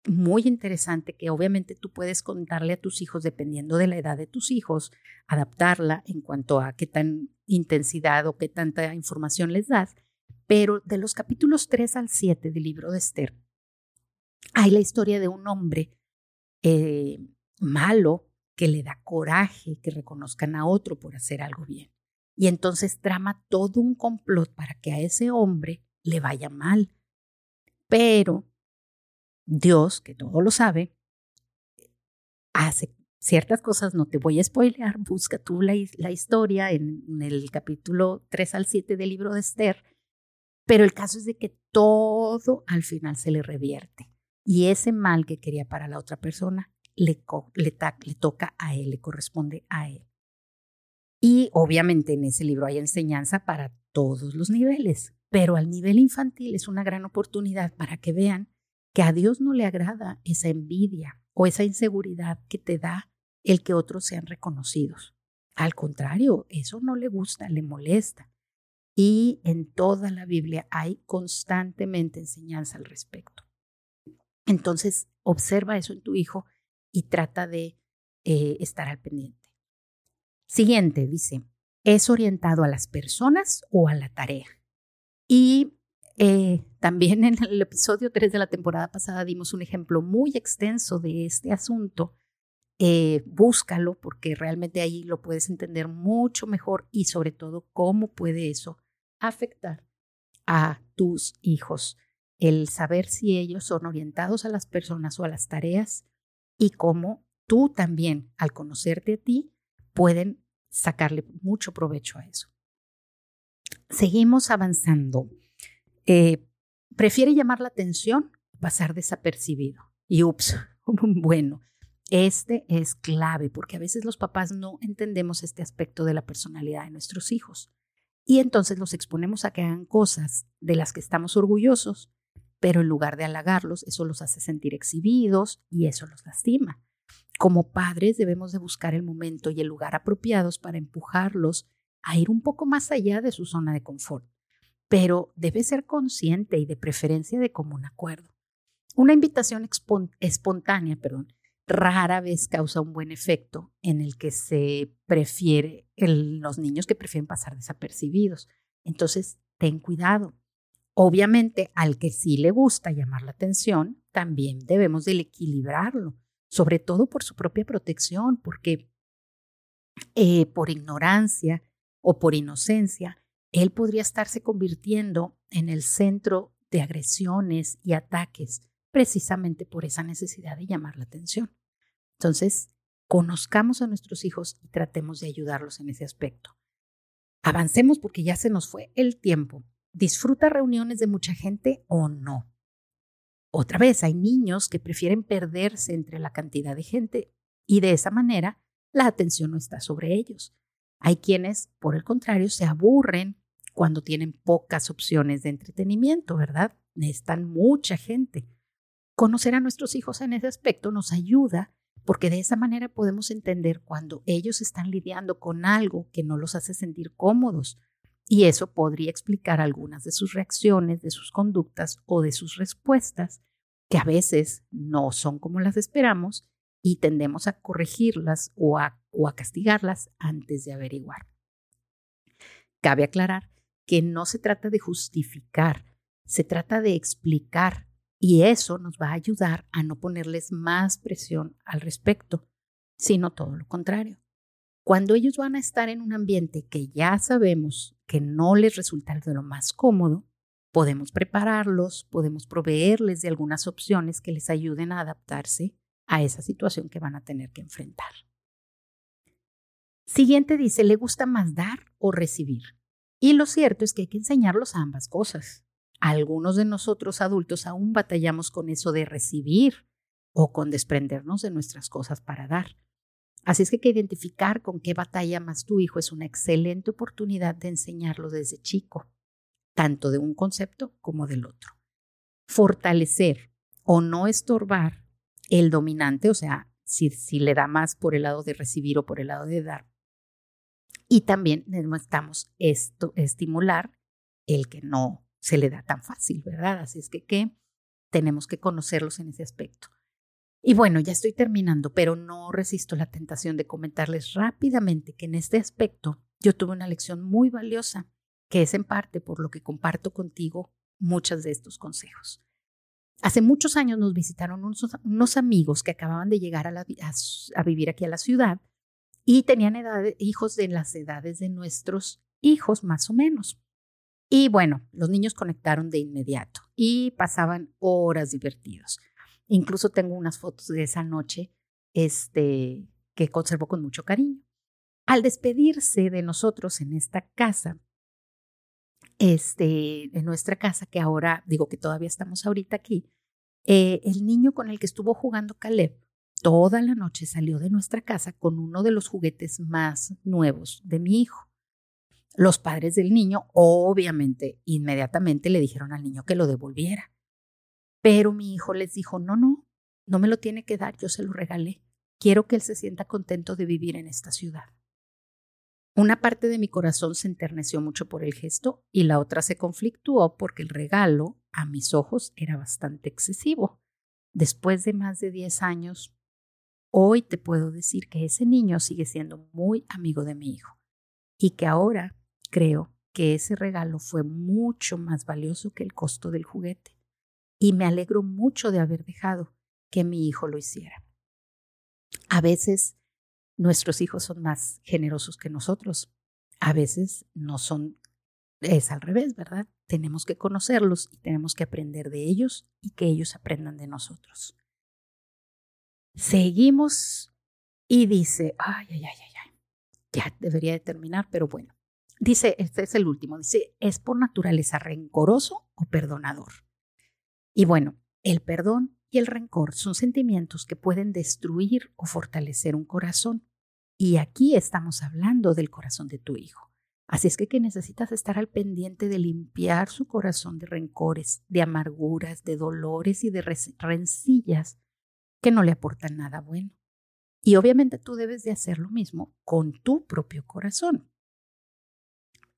muy interesante que obviamente tú puedes contarle a tus hijos dependiendo de la edad de tus hijos, adaptarla en cuanto a qué tan intensidad o qué tanta información les das. Pero de los capítulos 3 al 7 del libro de Esther, hay la historia de un hombre eh, malo que le da coraje que reconozcan a otro por hacer algo bien. Y entonces trama todo un complot para que a ese hombre le vaya mal. Pero Dios, que todo lo sabe, hace ciertas cosas, no te voy a spoilear, busca tú la, historia en, en, el capítulo 3 al 7 del libro de Esther, pero el caso es de que todo al final se le revierte y ese mal que quería para la otra persona le, le, toca a él, le corresponde a él. Y obviamente en ese libro hay enseñanza para todos los niveles, pero al nivel infantil es una gran oportunidad para que vean que a Dios no le agrada esa envidia o esa inseguridad que te da el que otros sean reconocidos. Al contrario, eso no le gusta, le molesta. Y en toda la Biblia hay constantemente enseñanza al respecto. Entonces, observa eso en tu hijo y trata de eh, estar al pendiente. Siguiente, dice, ¿es orientado a las personas o a la tarea? Y eh, también en el episodio 3 de la temporada pasada dimos un ejemplo muy extenso de este asunto. Eh, búscalo porque realmente ahí lo puedes entender mucho mejor y sobre todo cómo puede eso afectar a tus hijos. El saber si ellos son orientados a las personas o a las tareas y cómo tú también, al conocerte a ti, pueden sacarle mucho provecho a eso. Seguimos avanzando. Eh, prefiere llamar la atención pasar desapercibido. Y ups, bueno, este es clave porque a veces los papás no entendemos este aspecto de la personalidad de nuestros hijos. Y entonces los exponemos a que hagan cosas de las que estamos orgullosos, pero en lugar de halagarlos, eso los hace sentir exhibidos y eso los lastima. Como padres debemos de buscar el momento y el lugar apropiados para empujarlos a ir un poco más allá de su zona de confort pero debe ser consciente y de preferencia de común acuerdo. Una invitación espontánea, perdón, rara vez causa un buen efecto en el que se prefiere, los niños que prefieren pasar desapercibidos. Entonces, ten cuidado. Obviamente, al que sí le gusta llamar la atención, también debemos del equilibrarlo, sobre todo por su propia protección, porque eh, por ignorancia o por inocencia, él podría estarse convirtiendo en el centro de agresiones y ataques precisamente por esa necesidad de llamar la atención. Entonces, conozcamos a nuestros hijos y tratemos de ayudarlos en ese aspecto. Avancemos porque ya se nos fue el tiempo. ¿Disfruta reuniones de mucha gente o no? Otra vez, hay niños que prefieren perderse entre la cantidad de gente y de esa manera la atención no está sobre ellos. Hay quienes, por el contrario, se aburren cuando tienen pocas opciones de entretenimiento, ¿verdad? Necesitan mucha gente. Conocer a nuestros hijos en ese aspecto nos ayuda porque de esa manera podemos entender cuando ellos están lidiando con algo que no los hace sentir cómodos. Y eso podría explicar algunas de sus reacciones, de sus conductas o de sus respuestas, que a veces no son como las esperamos y tendemos a corregirlas o a, o a castigarlas antes de averiguar. Cabe aclarar que no se trata de justificar, se trata de explicar y eso nos va a ayudar a no ponerles más presión al respecto, sino todo lo contrario. Cuando ellos van a estar en un ambiente que ya sabemos que no les resulta de lo más cómodo, podemos prepararlos, podemos proveerles de algunas opciones que les ayuden a adaptarse a esa situación que van a tener que enfrentar. Siguiente dice, ¿le gusta más dar o recibir? Y lo cierto es que hay que enseñarlos a ambas cosas. Algunos de nosotros adultos aún batallamos con eso de recibir o con desprendernos de nuestras cosas para dar. Así es que, que identificar con qué batalla más tu hijo es una excelente oportunidad de enseñarlo desde chico, tanto de un concepto como del otro. Fortalecer o no estorbar el dominante, o sea, si, si le da más por el lado de recibir o por el lado de dar, y también necesitamos esto, estimular el que no se le da tan fácil, ¿verdad? Así es que, que tenemos que conocerlos en ese aspecto. Y bueno, ya estoy terminando, pero no resisto la tentación de comentarles rápidamente que en este aspecto yo tuve una lección muy valiosa, que es en parte por lo que comparto contigo muchos de estos consejos. Hace muchos años nos visitaron unos, amigos que acababan de llegar a, vivir aquí a la ciudad y tenían hijos de las edades de nuestros hijos, más o menos. Y bueno, los niños conectaron de inmediato y pasaban horas divertidos. Incluso tengo unas fotos de esa noche este, que conservo con mucho cariño. Al despedirse de nosotros en esta casa, este, en nuestra casa, que ahora digo que todavía estamos ahorita aquí, eh, el niño con el que estuvo jugando Caleb toda la noche salió de nuestra casa con uno de los juguetes más nuevos de mi hijo. Los padres del niño, obviamente, inmediatamente le dijeron al niño que lo devolviera. Pero mi hijo les dijo, no, no, no me lo tiene que dar, yo se lo regalé. Quiero que él se sienta contento de vivir en esta ciudad. Una parte de mi corazón se enterneció mucho por el gesto y la otra se conflictuó porque el regalo, a mis ojos, era bastante excesivo. Después de más de 10 años, hoy te puedo decir que ese niño sigue siendo muy amigo de mi hijo y que ahora creo que ese regalo fue mucho más valioso que el costo del juguete. Y me alegro mucho de haber dejado que mi hijo lo hiciera. A veces nuestros hijos son más generosos que nosotros. A veces no son, es al revés, ¿verdad? Tenemos que conocerlos y tenemos que aprender de ellos y que ellos aprendan de nosotros. Seguimos y dice, ay, ay, ay, ay, ay, ya debería de terminar, pero bueno. Dice, este es el último, dice, ¿es por naturaleza rencoroso o perdonador? Y bueno, el perdón y el rencor son sentimientos que pueden destruir o fortalecer un corazón. Y aquí estamos hablando del corazón de tu hijo. Así es que, que necesitas estar al pendiente de limpiar su corazón de rencores, de amarguras, de dolores y de rencillas que no le aportan nada bueno. Y obviamente tú debes de hacer lo mismo con tu propio corazón.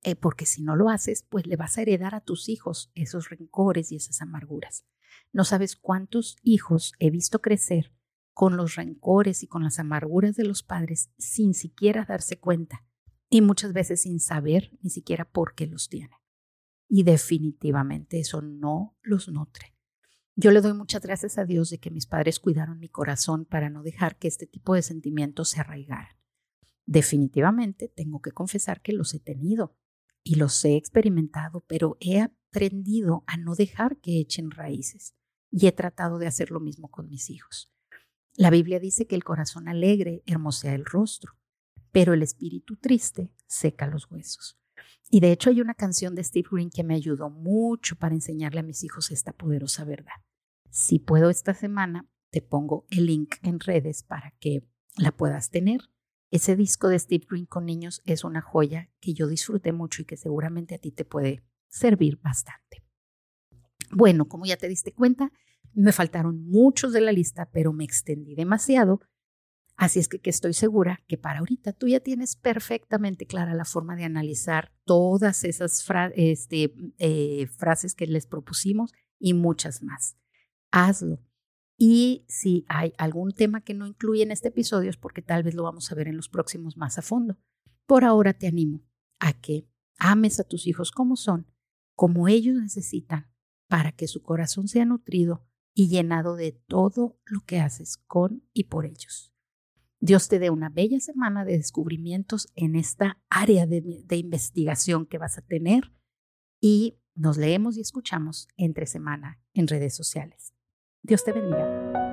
Eh, porque si no lo haces, pues le vas a heredar a tus hijos esos rencores y esas amarguras. No sabes cuántos hijos he visto crecer con los rencores y con las amarguras de los padres sin siquiera darse cuenta y muchas veces sin saber ni siquiera por qué los tienen. Y definitivamente eso no los nutre. Yo le doy muchas gracias a Dios de que mis padres cuidaron mi corazón para no dejar que este tipo de sentimientos se arraigaran. Definitivamente tengo que confesar que los he tenido y los he experimentado, pero he aprendido a no dejar que echen raíces y he tratado de hacer lo mismo con mis hijos. La Biblia dice que el corazón alegre hermosea el rostro, pero el espíritu triste seca los huesos. Y de hecho hay una canción de Steve Green que me ayudó mucho para enseñarle a mis hijos esta poderosa verdad. Si puedo esta semana, te pongo el link en redes para que la puedas tener. Ese disco de Steve Green con niños es una joya que yo disfruté mucho y que seguramente a ti te puede servir bastante. Bueno, como ya te diste cuenta, me faltaron muchos de la lista, pero me extendí demasiado. Así es que, estoy segura que para ahorita tú ya tienes perfectamente clara la forma de analizar todas esas este, eh, frases que les propusimos y muchas más. Hazlo. Y si hay algún tema que no incluye en este episodio es porque tal vez lo vamos a ver en los próximos más a fondo. Por ahora te animo a que ames a tus hijos como son, como ellos necesitan, para que su corazón sea nutrido y llenado de todo lo que haces con y por ellos. Dios te dé una bella semana de descubrimientos en esta área de, investigación que vas a tener y nos leemos y escuchamos entre semana en redes sociales. Dios te bendiga.